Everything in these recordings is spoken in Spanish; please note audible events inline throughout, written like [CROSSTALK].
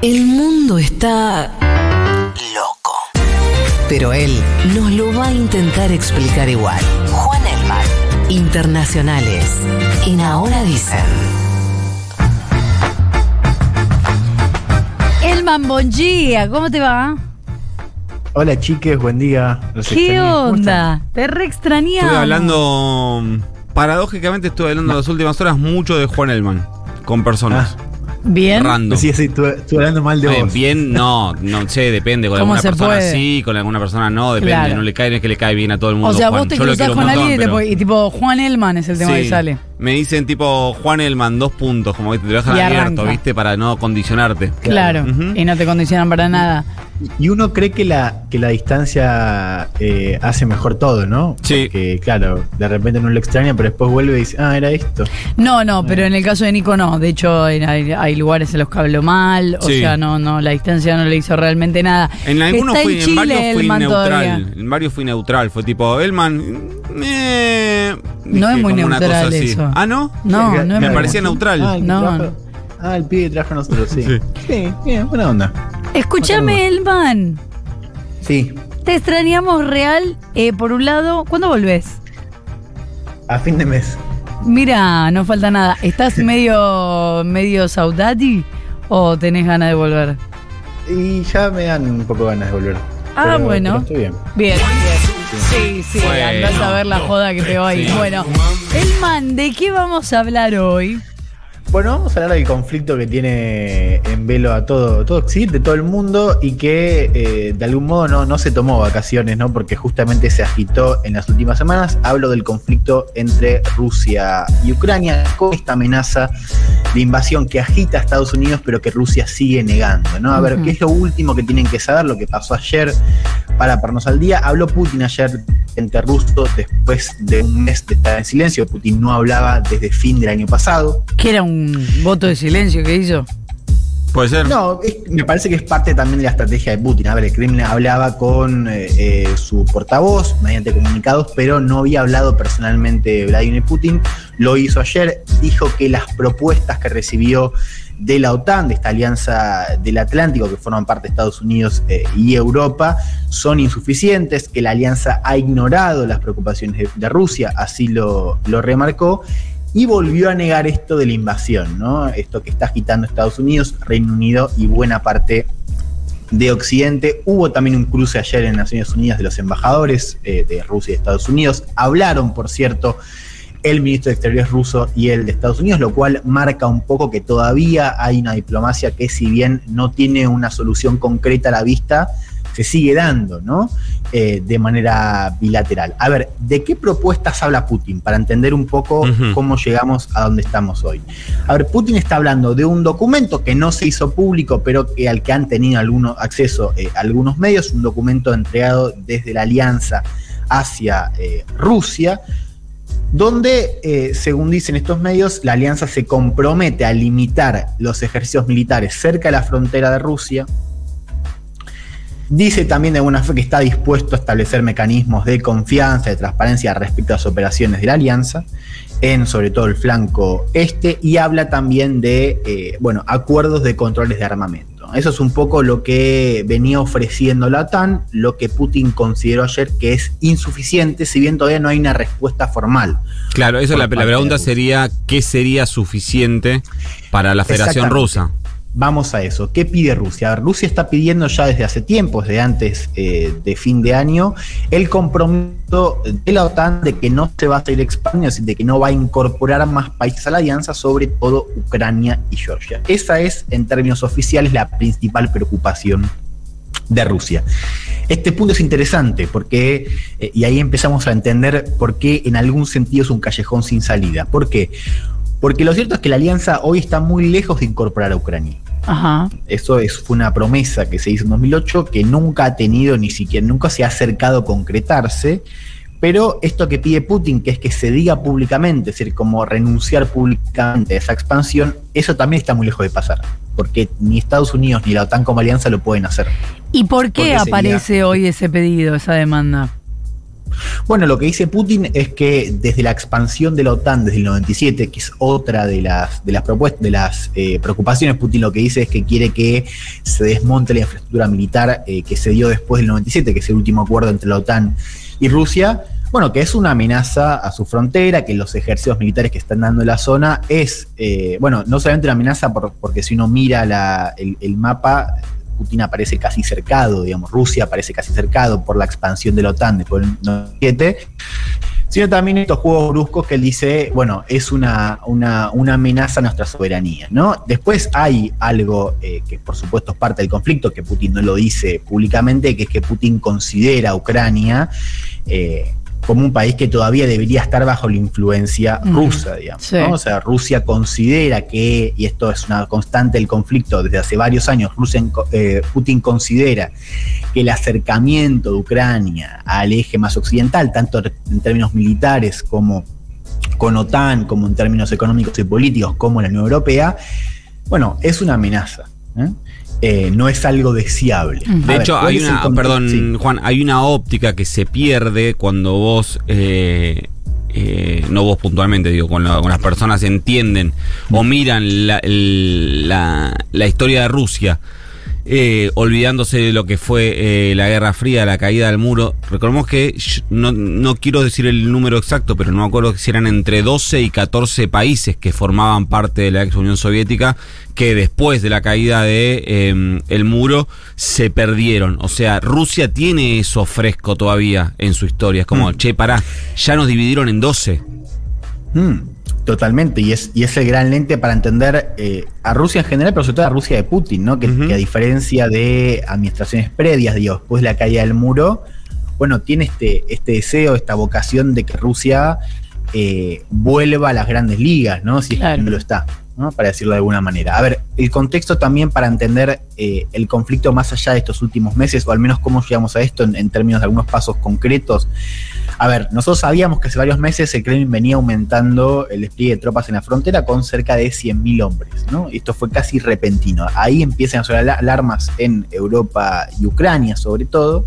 El mundo está loco. Pero él nos lo va a intentar explicar igual. Juan Elman. Internacionales. En Ahora Dicen. Elman, buen día, ¿cómo te va? Hola chiques, buen día. Los ¿Qué extrañé. ¿Cómo onda? Te re extrañamos. Estuve hablando. Paradójicamente estuve hablando las últimas horas mucho de Juan Elman. Con personas. Bien. Random. Sí, sí, estuve, estuve hablando mal de vos. bien, no, no sé, depende. Con ¿Cómo alguna se persona puede? sí, con alguna persona no, depende. Claro. No le cae, no es que le cae bien a todo el mundo. O sea, Juan. vos te cruzás con montón, alguien y, te y tipo Juan Elman es el tema Sí. que sale. Me dicen tipo Juan Elman, dos puntos, como que te lo dejan Y abierto, arranca. ¿viste? Para no condicionarte. Claro. Y no te condicionan para nada. Y uno cree que la, que la distancia eh, hace mejor todo, ¿no? Sí. Porque, claro, de repente uno lo extraña, pero después vuelve y dice, ah, era esto. No, no, pero en el caso de Nico no. De hecho, hay, hay- hay lugares en los que habló mal. O Sí. sea, no, no, la distancia no le hizo realmente nada. En algunos fui, en en Chile, varios fui Elman, neutral. todavía. En varios fui neutral. Fue tipo, Elman. eh, No es muy neutral cosa Ah, ¿no? No, no Me parecía neutral. Ah, No. trajo- ah, el pibe trajo a nosotros, sí. Sí. Sí, bien, buena onda. Escúchame, Elman. Sí, Te extrañamos real. eh, por un lado, ¿cuándo volvés? a fin de mes. Mira, no falta nada. ¿Estás [LAUGHS] medio, medio saudade o tenés ganas de volver? Y ya me dan un poco ganas de volver. Ah, Pero- bueno. pero estoy bien. Bien, bien. Sí, sí, Bueno. andás a ver la joda que pegó ahí. Sí. Bueno, Elman, ¿de qué vamos a hablar hoy? Bueno, vamos a hablar del conflicto que tiene en velo a todo, todo Occidente, todo el mundo, y que eh, de algún modo no, no se tomó vacaciones, ¿no? Porque justamente se agitó en las últimas semanas. Hablo del conflicto entre Rusia y Ucrania, con esta amenaza de invasión que agita a Estados Unidos, pero que Rusia sigue negando, ¿no? A ver. ¿qué es lo último que tienen que saber? Lo que pasó ayer para ponernos al día. Habló Putin ayer entre rusos después de un mes de estar en silencio. Putin no hablaba desde fin del año pasado. Que era un voto de silencio que hizo. Puede ser. No, es- me parece que es parte también de la estrategia de Putin. A ver, el Kremlin hablaba con eh, eh, su portavoz mediante comunicados, pero no había hablado personalmente Vladimir Putin. Lo hizo ayer, dijo que las propuestas que recibió de la OTAN, de esta alianza del Atlántico que forman parte de Estados Unidos eh, y Europa, son insuficientes, que la alianza ha ignorado las preocupaciones de, de Rusia, así lo, lo remarcó, y volvió a negar esto de la invasión, ¿no? Esto que está agitando Estados Unidos, Reino Unido y buena parte de Occidente. Hubo también un cruce ayer en Naciones Unidas de los embajadores eh, de Rusia y de Estados Unidos. Hablaron, por cierto, el ministro de Exteriores ruso y el de Estados Unidos, lo cual marca un poco que todavía hay una diplomacia que si bien no tiene una solución concreta a la vista, se sigue dando, ¿no? Eh, de manera bilateral. A ver, ¿de qué propuestas habla Putin? Para entender un poco cómo llegamos a donde estamos hoy. A ver, Putin está hablando de un documento que no se hizo público, pero que, al que han tenido alguno, acceso eh, algunos medios, un documento entregado desde la alianza hacia eh, Rusia, donde, eh, según dicen estos medios, la alianza se compromete a limitar los ejercicios militares cerca de la frontera de Rusia. Dice también de alguna fe que está dispuesto a establecer mecanismos de confianza, de transparencia respecto a las operaciones de la alianza, en sobre todo el flanco este, y habla también de eh, bueno, acuerdos de controles de armamento. Eso es un poco lo que venía ofreciendo la OTAN, lo que Putin consideró ayer que es insuficiente, si bien todavía no hay una respuesta formal. Claro, eso la, la pregunta sería: ¿qué sería suficiente para la Federación. Rusa? Vamos a eso. ¿Qué pide Rusia? Rusia está pidiendo ya desde hace tiempo, desde antes eh, de fin de año, el compromiso de la OTAN de que no se va a seguir expandiendo, es de que no va a incorporar más países a la alianza, sobre todo Ucrania y Georgia. Esa es, en términos oficiales, la principal preocupación de Rusia. Este punto es interesante porque, eh, y ahí empezamos a entender por qué en algún sentido es un callejón sin salida. ¿Por qué? Porque lo cierto es que la alianza hoy está muy lejos de incorporar a Ucrania. Ajá. Eso es, fue una promesa que se hizo en 2008 que nunca ha tenido ni siquiera, nunca se ha acercado a concretarse. Pero esto que pide Putin, que es que se diga públicamente, es decir, como renunciar públicamente a esa expansión, eso también está muy lejos de pasar. Porque ni Estados Unidos ni la OTAN como alianza lo pueden hacer. ¿Y por qué sería- aparece hoy ese pedido, esa demanda? Bueno, lo que dice Putin es que desde la expansión de la OTAN desde el 97, que es otra de las, de las propuestas, de las eh, preocupaciones, Putin lo que dice es que quiere que se desmonte la infraestructura militar eh, que se dio después del 97, que es el último acuerdo entre la OTAN y Rusia. Bueno, que es una amenaza a su frontera, que los ejércitos militares que están dando en la zona es, eh, bueno, no solamente una amenaza porque si uno mira la, el, el mapa, Putin aparece casi cercado, digamos, Rusia aparece casi cercado por la expansión de la OTAN después del 97, sino también estos juegos bruscos que él dice, bueno, es una, una, amenaza a nuestra soberanía, ¿no? Después hay algo eh, que por supuesto es parte del conflicto, que Putin no lo dice públicamente, que es que Putin considera a Ucrania eh, como un país que todavía debería estar bajo la influencia Mm, rusa, digamos. sí. ¿no? O sea, Rusia considera que, y esto es una constante del conflicto desde hace varios años, Rusia, eh, Putin considera que el acercamiento de Ucrania al eje más occidental, tanto en términos militares como con OTAN, como en términos económicos y políticos, como la Unión Europea, bueno, es una amenaza. ¿eh? Eh, no es algo deseable. Mm. De ver, hecho, ¿cuál hay una, perdón, Sí. Juan, hay una óptica que se pierde cuando vos, eh, eh, no vos puntualmente, digo, con las personas entienden o miran la, el- la- la historia de Rusia, eh, olvidándose de lo que fue eh, la Guerra Fría, la caída del muro. Recordemos que no, no quiero decir el número exacto, pero no me acuerdo si eran entre 12 y 14 países que formaban parte de la ex Unión Soviética que después de la caída de eh, el muro se perdieron. O sea, Rusia tiene eso fresco todavía en su historia. Es como, Mm. che, pará, ya nos dividieron en 12. Mm, totalmente, y es, y es el gran lente para entender eh, a Rusia en general, pero sobre todo a Rusia de Putin, ¿no? Que, a diferencia de administraciones previas, digo, después de la caída del muro, bueno, tiene este, este deseo, esta vocación de que Rusia eh, vuelva a las grandes ligas, ¿no? Si es que no lo está, Para decirlo de alguna manera. A ver, el contexto también para entender eh, el conflicto más allá de estos últimos meses, o al menos cómo llegamos a esto en, términos de algunos pasos concretos. A ver, nosotros sabíamos que hace varios meses el Kremlin venía aumentando el despliegue de tropas en la frontera con cerca de 100.000 hombres, ¿no? Esto fue casi repentino. Ahí empiezan a sonar ala- alarmas en Europa y Ucrania, sobre todo.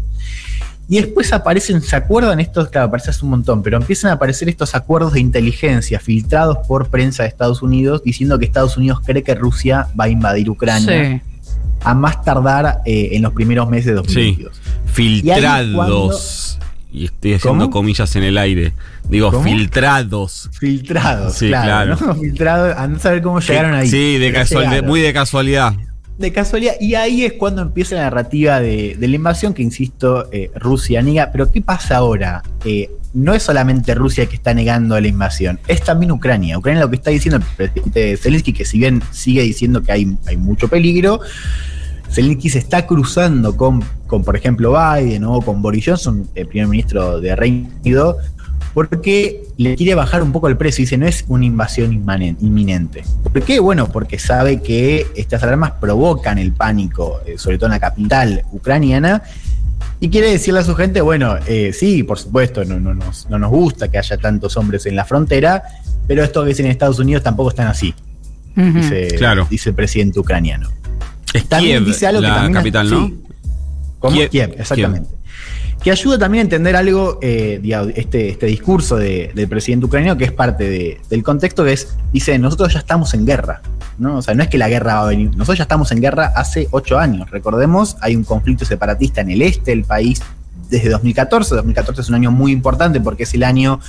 Y después aparecen, ¿se acuerdan estos? Claro, aparece hace un montón, pero empiezan a aparecer estos acuerdos de inteligencia filtrados por prensa de Estados Unidos diciendo que Estados Unidos cree que Rusia va a invadir Ucrania Sí. a más tardar eh, en los primeros meses de 2022. Filtrados. Y, estoy haciendo ¿Cómo? comillas en el aire. Digo, ¿Cómo? filtrados. Filtrados, Sí, claro. claro. ¿no? [LAUGHS] Filtrados, a no saber cómo llegaron ahí. Sí, de casual, muy de casualidad. De casualidad. Y ahí es cuando empieza la narrativa de, de la invasión, que insisto, eh, Rusia niega. Pero ¿qué pasa ahora? Eh, no es solamente Rusia que está negando la invasión, es también Ucrania. Ucrania lo que está diciendo el presidente Zelensky, que si bien sigue diciendo que hay, hay mucho peligro, Zelensky se está cruzando con, con, por ejemplo, Biden o con Boris Johnson, el primer ministro de Reino Unido, porque le quiere bajar un poco el precio. Dice, no es una invasión inminente. ¿Por qué? Bueno, porque sabe que estas alarmas provocan el pánico, eh, sobre todo en la capital ucraniana. Y quiere decirle a su gente, bueno, eh, sí, por supuesto, no, no, nos, no nos gusta que haya tantos hombres en la frontera, pero esto que dicen en Estados Unidos tampoco están así, dice, Claro. dice el presidente ucraniano. Es También Kiev, dice algo que la también- capital, ¿no? sí. ¿Cómo? Kiev, Kiev, exactamente. Que ayuda también a entender algo, eh, este, este discurso de- del presidente ucraniano, que es parte de- del contexto, que es, dice, nosotros ya estamos en guerra, ¿no? O sea, no es que la guerra va a venir, nosotros ya estamos en guerra hace ocho años. Recordemos, hay un conflicto separatista en el este del país desde 2014. 2014 es un año muy importante porque es el año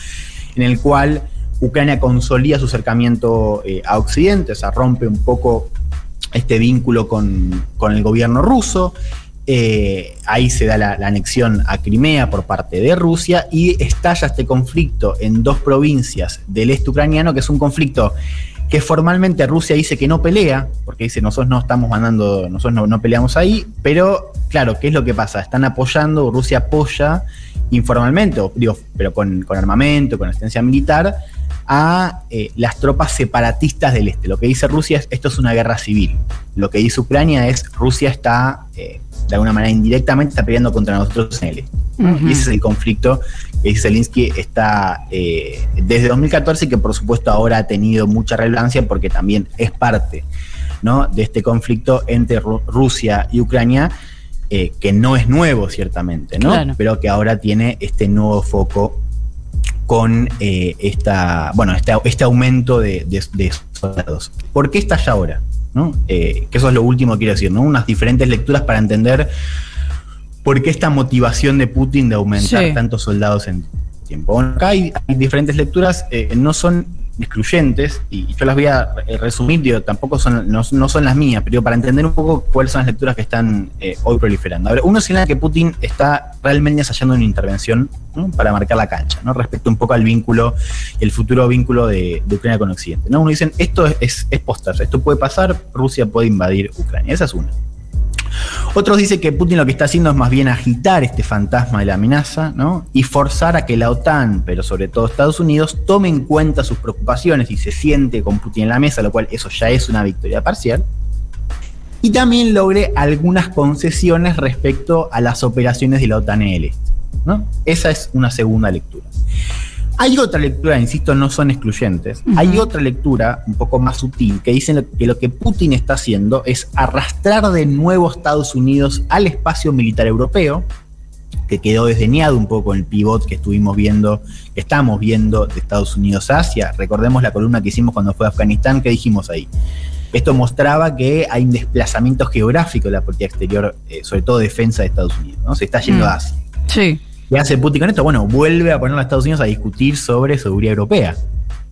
en el cual Ucrania consolida su acercamiento eh, a Occidente, o sea, rompe un poco este vínculo con, con el gobierno ruso. Eh, ahí se da la, anexión a Crimea por parte de Rusia y estalla este conflicto en dos provincias del este ucraniano, que es un conflicto que formalmente Rusia dice que no pelea, porque dice nosotros no estamos mandando, nosotros no, peleamos ahí, pero claro, ¿qué es lo que pasa? Están apoyando, Rusia apoya informalmente, o, digo, pero con, con armamento, con asistencia militar, a eh, las tropas separatistas del este. Lo que dice Rusia es esto es una guerra civil. Lo que dice Ucrania es Rusia está, eh, de alguna manera indirectamente, está peleando contra nosotros en. Ujú. Y ese es el conflicto que Zelensky está eh, desde 2014 y que por supuesto ahora ha tenido mucha relevancia porque también es parte ¿no? de este conflicto entre Ru- Rusia y Ucrania. eh, que no es nuevo ciertamente, ¿no? Claro. Pero que ahora tiene este nuevo foco con eh, esta, bueno, este, este aumento de, de- de soldados. ¿Por qué estalla ahora? ¿No? Eh, que eso es lo último que quiero decir, ¿no? Unas diferentes lecturas para entender por qué esta motivación de Putin de aumentar Sí. tantos soldados en tiempo. Bueno, acá hay, hay diferentes lecturas, eh, no son excluyentes, y yo las voy a eh, resumir, digo, tampoco son, no, no son las mías, pero para entender un poco cuáles son las lecturas que están eh, hoy proliferando. A ver, uno señala que Putin está realmente ensayando una intervención para marcar la cancha, ¿no? respecto un poco al vínculo, el futuro vínculo de, Ucrania con Occidente. ¿no? Uno dice, esto es, es, es postarse, esto puede pasar, Rusia puede invadir Ucrania, esa es una. Otros dicen que Putin lo que está haciendo es más bien agitar este fantasma de la amenaza, ¿no? Y forzar a que la OTAN, pero sobre todo Estados Unidos, tome en cuenta sus preocupaciones y se siente con Putin en la mesa, lo cual eso ya es una victoria parcial. Y también logre algunas concesiones respecto a las operaciones de la OTAN en el este, ¿no? Esa es una segunda lectura. Hay otra lectura, insisto, no son excluyentes. Hay otra lectura un poco más sutil que dice lo- que lo que Putin está haciendo es arrastrar de nuevo a Estados Unidos al espacio militar europeo, que quedó desdeñado un poco en el pivot que estuvimos viendo, que estamos viendo de Estados Unidos a Asia. Recordemos la columna que hicimos cuando fue a Afganistán, que dijimos ahí. Esto mostraba que hay un desplazamiento geográfico de la política exterior, eh, sobre todo defensa de Estados Unidos, ¿no? Se está yendo Mm. a Asia. Sí. ¿Qué hace Putin con esto? Bueno, vuelve a poner a Estados Unidos a discutir sobre seguridad europea.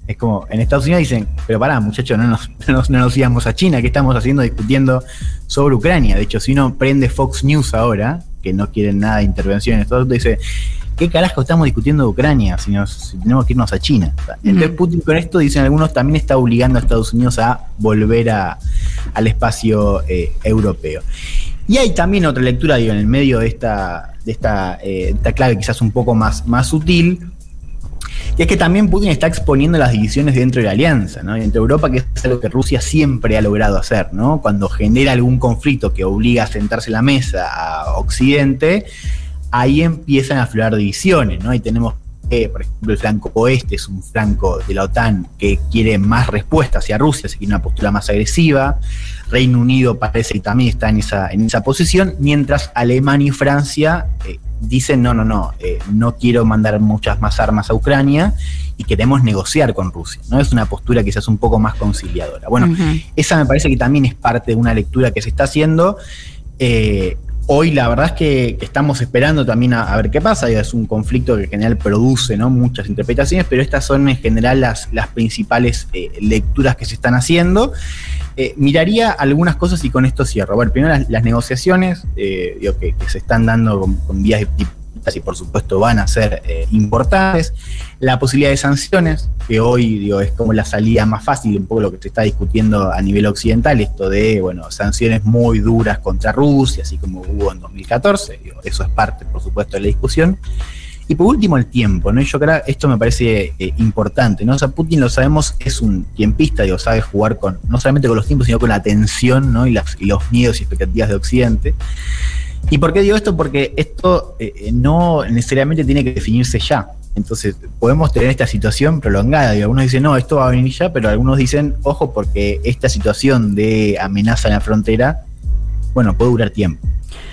Es como, en Estados Unidos dicen, pero pará, muchachos, no nos, [LAUGHS] no nos, no nos íbamos a China, ¿qué estamos haciendo discutiendo sobre Ucrania? De hecho, si uno prende Fox News ahora, que no quieren nada de intervención en Estados Unidos, dice, ¿qué carajo estamos discutiendo de Ucrania si, nos, si tenemos que irnos a China? Entonces Mm. Putin con esto, dicen algunos, también está obligando a Estados Unidos a volver a- al espacio eh, europeo. Y hay también otra lectura, digo, en el medio de esta, de esta, eh, esta clave quizás un poco más, más sutil, y es que también Putin está exponiendo las divisiones dentro de la alianza, ¿no? Entre Europa, que es algo que Rusia siempre ha logrado hacer, ¿no? Cuando genera algún conflicto que obliga a sentarse la mesa a Occidente, ahí empiezan a aflorar divisiones, ¿no? Y tenemos, por ejemplo, el flanco oeste es un flanco de la OTAN que quiere más respuesta hacia Rusia, se quiere una postura más agresiva. Reino Unido parece que también está en esa, en esa posición, mientras Alemania y Francia eh, dicen, no, no, no, eh, no quiero mandar muchas más armas a Ucrania y queremos negociar con Rusia, ¿no? Es una postura quizás un poco más conciliadora. Bueno, esa me parece que también es parte de una lectura que se está haciendo. Eh, hoy la verdad es que, estamos esperando también a, ver qué pasa. Es un conflicto que en general produce ¿no? muchas interpretaciones, pero estas son en general las, principales eh, lecturas que se están haciendo. Eh, miraría algunas cosas y con esto cierro. Bueno, primero las, negociaciones eh, que, se están dando con, con vías y por supuesto van a ser eh, importantes. La posibilidad de sanciones, que hoy digo, es como la salida más fácil, un poco lo que se está discutiendo a nivel occidental, esto de bueno, sanciones muy duras contra Rusia, así como hubo en 2014. digo, eso es parte, por supuesto, de la discusión. Y por último, el tiempo, ¿no? Yo creo esto me parece eh, importante, ¿no? O Putin lo sabemos, es un tiempista, digo, sabe jugar con, no solamente con los tiempos, sino con la tensión, ¿no? Y los miedos y expectativas de Occidente. ¿Y por qué digo esto? Porque esto eh, no necesariamente tiene que definirse ya. Entonces, podemos tener esta situación prolongada. Y algunos dicen, no, esto va a venir ya, pero algunos dicen, ojo, porque esta situación de amenaza en la frontera, bueno, puede durar tiempo.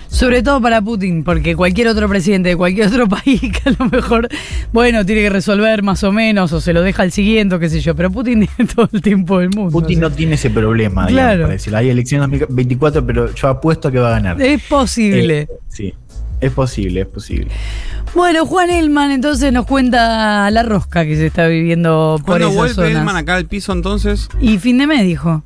Sobre todo para Putin, porque cualquier otro presidente de cualquier otro [LAUGHS] país que a lo mejor, bueno, tiene que resolver más o menos, o se lo deja al siguiente, qué sé yo, pero Putin [LAUGHS] tiene todo el tiempo del mundo. Putin o sea, no tiene ese problema, Claro. digamos, para decirlo. Hay elecciones 2024, pero yo apuesto a que va a ganar. Es posible. Eh, sí, es posible, es posible. Bueno, Juan Elman entonces nos cuenta la rosca que se está viviendo por ¿Cuándo esas vuelve zonas. Elman acá al piso entonces? Y fin de mes dijo.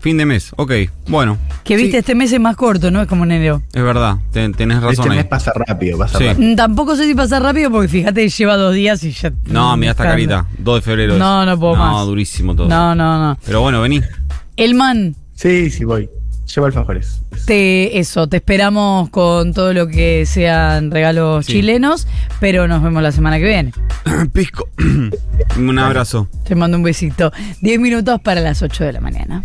Fin de mes, ok. Bueno. Que viste, Sí, este mes es más corto, ¿no? Es como enero. Es verdad, ten- tenés razón Este ahí. mes pasa rápido, pasa Sí. rápido. Tampoco sé si pasa rápido porque fíjate, lleva dos días y ya. No, mira esta carita. 2 de febrero. es. No, no puedo no, más. durísimo todo. No, no, no. Pero bueno, vení. Elman, Sí, sí, voy. Llevo alfajores. te, eso, te esperamos con todo lo que sean regalos Sí. chilenos, pero nos vemos la semana que viene. [COUGHS] Pisco. [COUGHS] Un abrazo. Te mando un besito. Diez minutos para las 8 de la mañana.